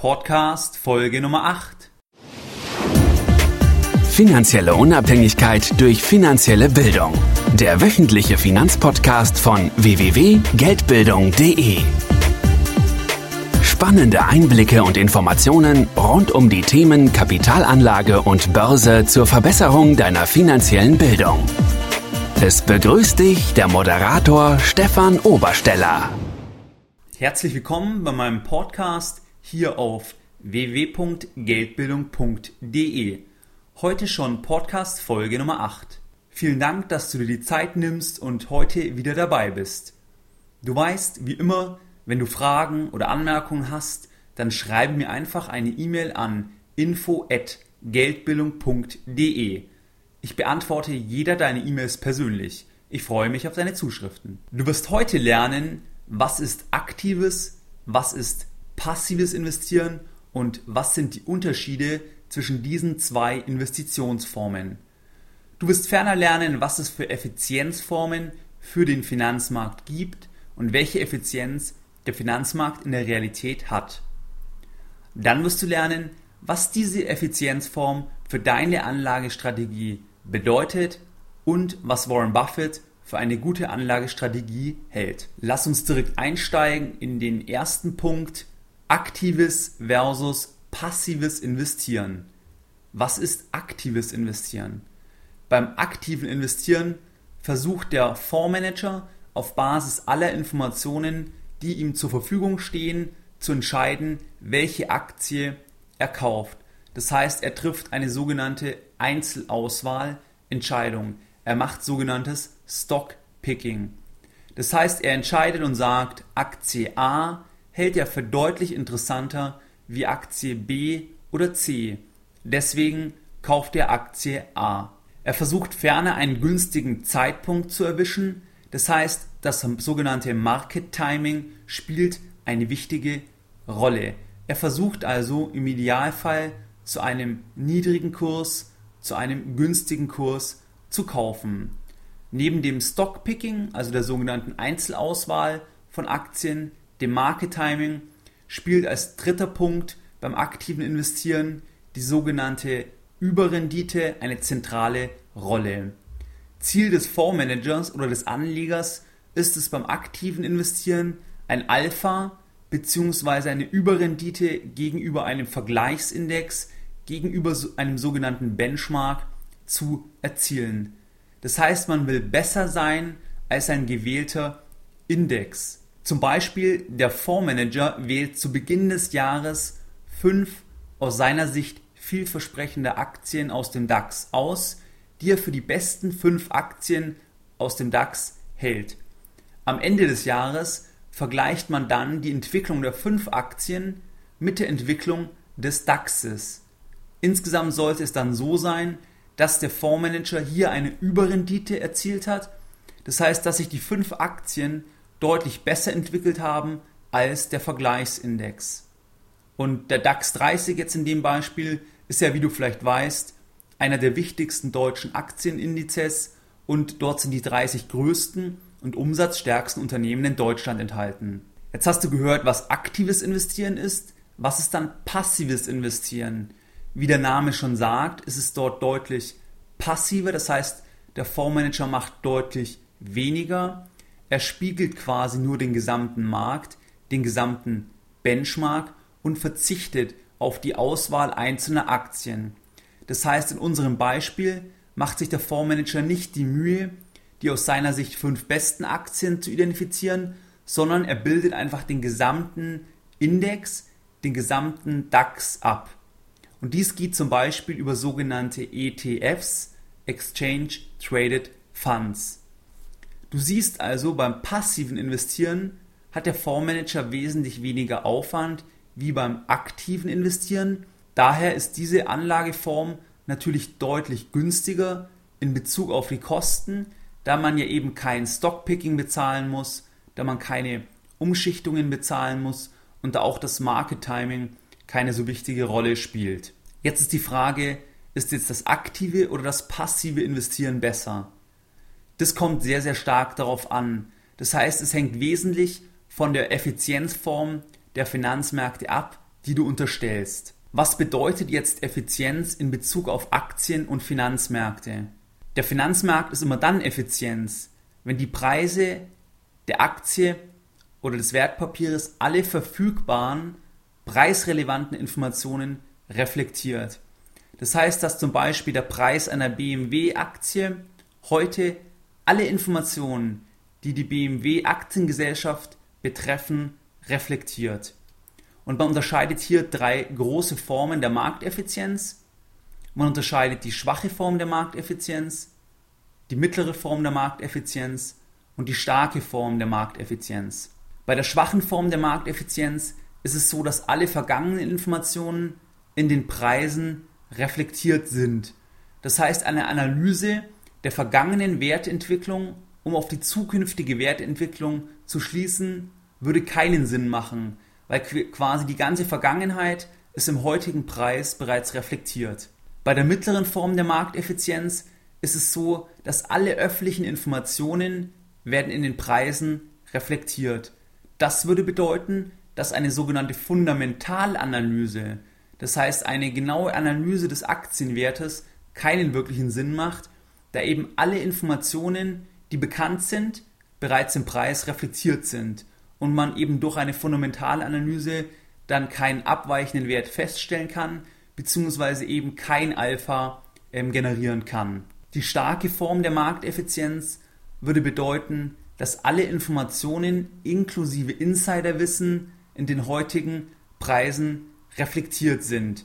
Podcast Folge Nummer 8. Finanzielle Unabhängigkeit durch finanzielle Bildung. Der wöchentliche Finanzpodcast von www.geldbildung.de. Spannende Einblicke und Informationen rund um die Themen Kapitalanlage und Börse zur Verbesserung deiner finanziellen Bildung. Es begrüßt dich der Moderator Stefan Obersteller. Herzlich willkommen bei meinem Podcast hier auf www.geldbildung.de. Heute schon Podcast Folge Nummer 8. Vielen Dank, dass du dir die Zeit nimmst und heute wieder dabei bist. Du weißt, wie immer, wenn du Fragen oder Anmerkungen hast, dann schreibe mir einfach eine E-Mail an info@geldbildung.de. Ich beantworte jeder deine E-Mails persönlich. Ich freue mich auf deine Zuschriften. Du wirst heute lernen, was ist aktives, was ist passives Investieren und was sind die Unterschiede zwischen diesen zwei Investitionsformen. Du wirst ferner lernen, was es für Effizienzformen für den Finanzmarkt gibt und welche Effizienz der Finanzmarkt in der Realität hat. Dann wirst du lernen, was diese Effizienzform für deine Anlagestrategie bedeutet und was Warren Buffett für eine gute Anlagestrategie hält. Lass uns direkt einsteigen in den ersten Punkt, aktives versus passives Investieren. Was ist aktives Investieren? Beim aktiven Investieren versucht der Fondsmanager auf Basis aller Informationen die ihm zur Verfügung stehen, zu entscheiden, welche Aktie er kauft. Das heißt, er trifft eine sogenannte Einzelauswahlentscheidung. Er macht sogenanntes Stockpicking. Das heißt, er entscheidet und sagt, Aktie A hält er für deutlich interessanter wie Aktie B oder C. Deswegen kauft er Aktie A. Er versucht ferner einen günstigen Zeitpunkt zu erwischen, das heißt, das sogenannte Market Timing spielt eine wichtige Rolle. Er versucht also im Idealfall zu einem niedrigen Kurs, zu einem günstigen Kurs zu kaufen. Neben dem Stockpicking, also der sogenannten Einzelauswahl von Aktien, dem Market Timing, spielt als dritter Punkt beim aktiven Investieren die sogenannte Überrendite eine zentrale Rolle. Ziel des Fondsmanagers oder des Anlegers ist es beim aktiven Investieren ein Alpha bzw. eine Überrendite gegenüber einem Vergleichsindex, gegenüber einem sogenannten Benchmark zu erzielen. Das heißt, man will besser sein als ein gewählter Index. Zum Beispiel der Fondsmanager wählt zu Beginn des Jahres fünf aus seiner Sicht vielversprechende Aktien aus dem DAX aus, die er für die besten fünf Aktien aus dem DAX hält. Am Ende des Jahres vergleicht man dann die Entwicklung der fünf Aktien mit der Entwicklung des DAXes. Insgesamt sollte es dann so sein, dass der Fondsmanager hier eine Überrendite erzielt hat. Das heißt, dass sich die fünf Aktien deutlich besser entwickelt haben als der Vergleichsindex. Und der DAX 30 jetzt in dem Beispiel ist ja, wie du vielleicht weißt, einer der wichtigsten deutschen Aktienindizes und dort sind die 30 größten und umsatzstärksten Unternehmen in Deutschland enthalten. Jetzt hast du gehört, was aktives Investieren ist. Was ist dann passives Investieren? Wie der Name schon sagt, ist es dort deutlich passiver. Das heißt, der Fondsmanager macht deutlich weniger. Er spiegelt quasi nur den gesamten Markt, den gesamten Benchmark und verzichtet auf die Auswahl einzelner Aktien. Das heißt, in unserem Beispiel macht sich der Fondsmanager nicht die Mühe, die aus seiner Sicht fünf besten Aktien zu identifizieren, sondern er bildet einfach den gesamten Index, den gesamten DAX ab. Und dies geht zum Beispiel über sogenannte ETFs, Exchange Traded Funds. Du siehst also, beim passiven Investieren hat der Fondsmanager wesentlich weniger Aufwand wie beim aktiven Investieren Daher ist diese Anlageform natürlich deutlich günstiger in Bezug auf die Kosten, da man ja eben kein Stockpicking bezahlen muss, da man keine Umschichtungen bezahlen muss und da auch das Market Timing keine so wichtige Rolle spielt. Jetzt ist die Frage, ist jetzt das aktive oder das passive Investieren besser? Das kommt sehr, sehr stark darauf an. Das heißt, es hängt wesentlich von der Effizienzform der Finanzmärkte ab, die du unterstellst. Was bedeutet jetzt Effizienz in Bezug auf Aktien und Finanzmärkte? Der Finanzmarkt ist immer dann Effizienz, wenn die Preise der Aktie oder des Wertpapiers alle verfügbaren, preisrelevanten Informationen reflektiert. Das heißt, dass zum Beispiel der Preis einer BMW-Aktie heute alle Informationen, die die BMW-Aktiengesellschaft betreffen, reflektiert. Und man unterscheidet hier drei große Formen der Markteffizienz. Man unterscheidet die schwache Form der Markteffizienz, die mittlere Form der Markteffizienz und die starke Form der Markteffizienz. Bei der schwachen Form der Markteffizienz ist es so, dass alle vergangenen Informationen in den Preisen reflektiert sind. Das heißt, eine Analyse der vergangenen Wertentwicklung, um auf die zukünftige Wertentwicklung zu schließen, würde keinen Sinn machen, weil quasi die ganze Vergangenheit ist im heutigen Preis bereits reflektiert. Bei der mittleren Form der Markteffizienz ist es so, dass alle öffentlichen Informationen werden in den Preisen reflektiert. Das würde bedeuten, dass eine sogenannte Fundamentalanalyse, das heißt eine genaue Analyse des Aktienwertes, keinen wirklichen Sinn macht, da eben alle Informationen, die bekannt sind, bereits im Preis reflektiert sind und man eben durch eine Fundamentalanalyse dann keinen abweichenden Wert feststellen kann, beziehungsweise eben kein Alpha ähm, generieren kann. Die starke Form der Markteffizienz würde bedeuten, dass alle Informationen inklusive Insiderwissen in den heutigen Preisen reflektiert sind.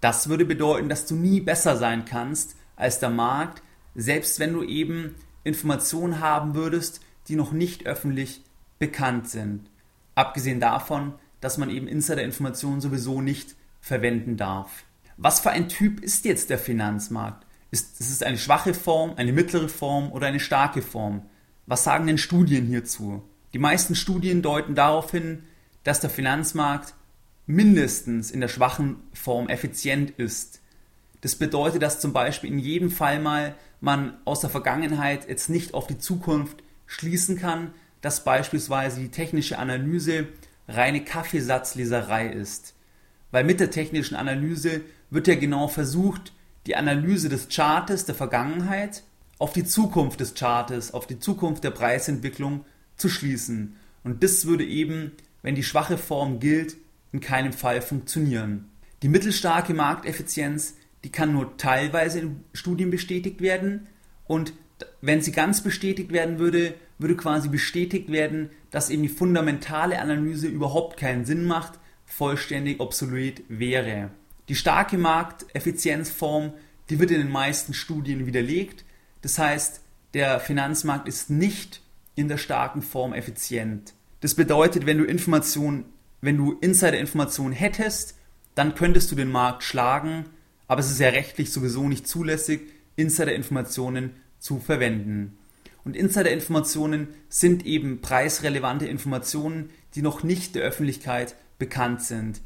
Das würde bedeuten, dass du nie besser sein kannst als der Markt, selbst wenn du eben Informationen haben würdest, die noch nicht öffentlich bekannt sind. Abgesehen davon, dass man eben Insider-Informationen sowieso nicht verwenden darf. Was für ein Typ ist jetzt der Finanzmarkt? Ist, ist es eine schwache Form, eine mittlere Form oder eine starke Form? Was sagen denn Studien hierzu? Die meisten Studien deuten darauf hin, dass der Finanzmarkt mindestens in der schwachen Form effizient ist. Das bedeutet, dass zum Beispiel in jedem Fall mal man aus der Vergangenheit jetzt nicht auf die Zukunft schließen kann, dass beispielsweise die technische Analyse reine Kaffeesatzleserei ist. Weil mit der technischen Analyse wird ja genau versucht, die Analyse des Chartes der Vergangenheit auf die Zukunft des Chartes, auf die Zukunft der Preisentwicklung zu schließen. Und das würde eben, wenn die schwache Form gilt, in keinem Fall funktionieren. Die mittelstarke Markteffizienz, die kann nur teilweise in Studien bestätigt werden und wenn sie ganz bestätigt werden würde, würde quasi bestätigt werden, dass eben die fundamentale Analyse überhaupt keinen Sinn macht, vollständig obsolet wäre. Die starke Markteffizienzform, die wird in den meisten Studien widerlegt. Das heißt, der Finanzmarkt ist nicht in der starken Form effizient. Das bedeutet, wenn du Informationen, wenn du Insider-Informationen hättest, dann könntest du den Markt schlagen, aber es ist ja rechtlich sowieso nicht zulässig, Insider-Informationen zu verwenden. Und Insider-Informationen sind eben preisrelevante Informationen, die noch nicht der Öffentlichkeit bekannt sind.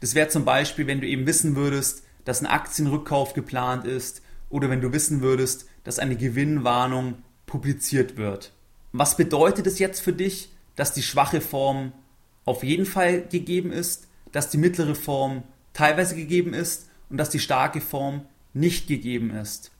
Das wäre zum Beispiel, wenn du eben wissen würdest, dass ein Aktienrückkauf geplant ist oder wenn du wissen würdest, dass eine Gewinnwarnung publiziert wird. Was bedeutet es jetzt für dich, dass die schwache Form auf jeden Fall gegeben ist, dass die mittlere Form teilweise gegeben ist und dass die starke Form nicht gegeben ist?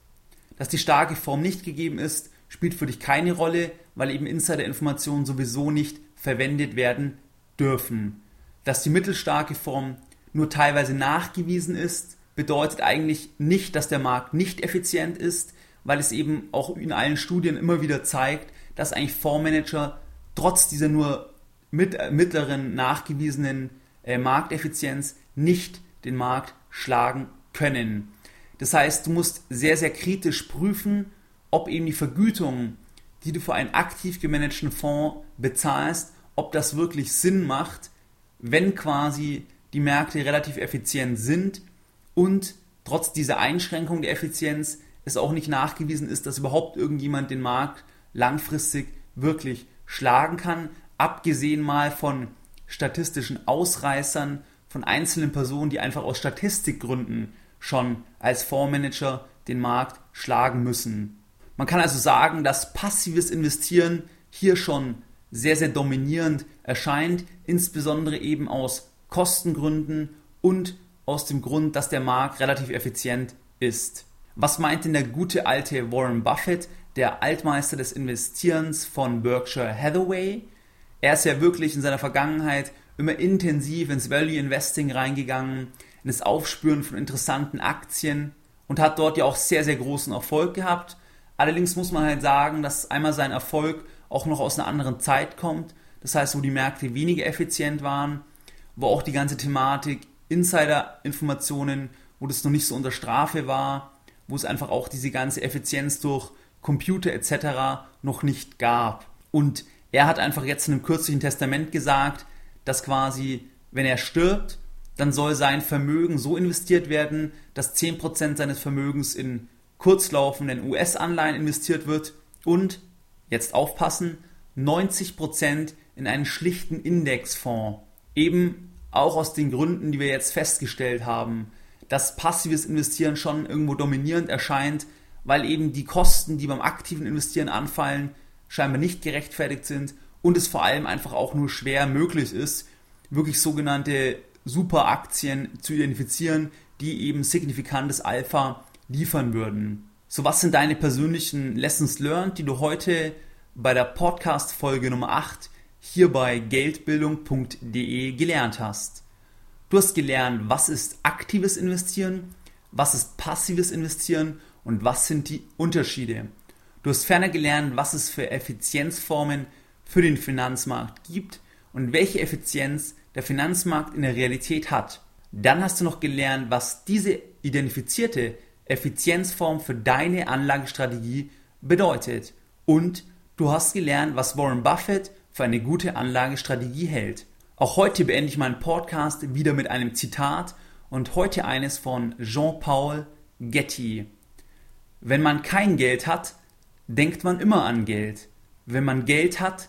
Dass die starke Form nicht gegeben ist, spielt für dich keine Rolle, weil eben Insider-Informationen sowieso nicht verwendet werden dürfen. Dass die mittelstarke Form nur teilweise nachgewiesen ist, bedeutet eigentlich nicht, dass der Markt nicht effizient ist, weil es eben auch in allen Studien immer wieder zeigt, dass eigentlich Fondsmanager trotz dieser nur äh, mittleren nachgewiesenen äh, Markteffizienz nicht den Markt schlagen können. Das heißt, du musst sehr, sehr kritisch prüfen, ob eben die Vergütung, die du für einen aktiv gemanagten Fonds bezahlst, ob das wirklich Sinn macht, wenn quasi die Märkte relativ effizient sind und trotz dieser Einschränkung der Effizienz es auch nicht nachgewiesen ist, dass überhaupt irgendjemand den Markt langfristig wirklich schlagen kann, abgesehen mal von statistischen Ausreißern, von einzelnen Personen, die einfach aus Statistikgründen schon als Fondsmanager den Markt schlagen müssen. Man kann also sagen, dass passives Investieren hier schon sehr, sehr dominierend erscheint, insbesondere eben aus Kostengründen und aus dem Grund, dass der Markt relativ effizient ist. Was meint denn der gute alte Warren Buffett, der Altmeister des Investierens von Berkshire Hathaway? Er ist ja wirklich in seiner Vergangenheit immer intensiv ins Value Investing reingegangen, in das Aufspüren von interessanten Aktien und hat dort ja auch sehr, sehr großen Erfolg gehabt. Allerdings muss man halt sagen, dass einmal sein Erfolg auch noch aus einer anderen Zeit kommt. Das heißt, wo die Märkte weniger effizient waren, wo auch die ganze Thematik Insider-Informationen, wo das noch nicht so unter Strafe war, wo es einfach auch diese ganze Effizienz durch Computer etc. noch nicht gab. Und er hat einfach jetzt in einem kürzlichen Testament gesagt, dass quasi, wenn er stirbt, dann soll sein Vermögen so investiert werden, dass 10% seines Vermögens in kurzlaufenden US-Anleihen investiert wird und, jetzt aufpassen, 90% in einen schlichten Indexfonds. Eben auch aus den Gründen, die wir jetzt festgestellt haben, dass passives Investieren schon irgendwo dominierend erscheint, weil eben die Kosten, die beim aktiven Investieren anfallen, scheinbar nicht gerechtfertigt sind und es vor allem einfach auch nur schwer möglich ist, wirklich sogenannte Superaktien zu identifizieren, die eben signifikantes Alpha liefern würden. So, was sind deine persönlichen Lessons learned, die du heute bei der Podcast Folge Nummer 8 hier bei geldbildung.de gelernt hast? Du hast gelernt, was ist aktives Investieren, was ist passives Investieren und was sind die Unterschiede. Du hast ferner gelernt, was es für Effizienzformen für den Finanzmarkt gibt und welche Effizienz der Finanzmarkt in der Realität hat. Dann hast du noch gelernt, was diese identifizierte Effizienzform für deine Anlagestrategie bedeutet. Und du hast gelernt, was Warren Buffett für eine gute Anlagestrategie hält. Auch heute beende ich meinen Podcast wieder mit einem Zitat und heute eines von Jean-Paul Getty. Wenn man kein Geld hat, denkt man immer an Geld. Wenn man Geld hat,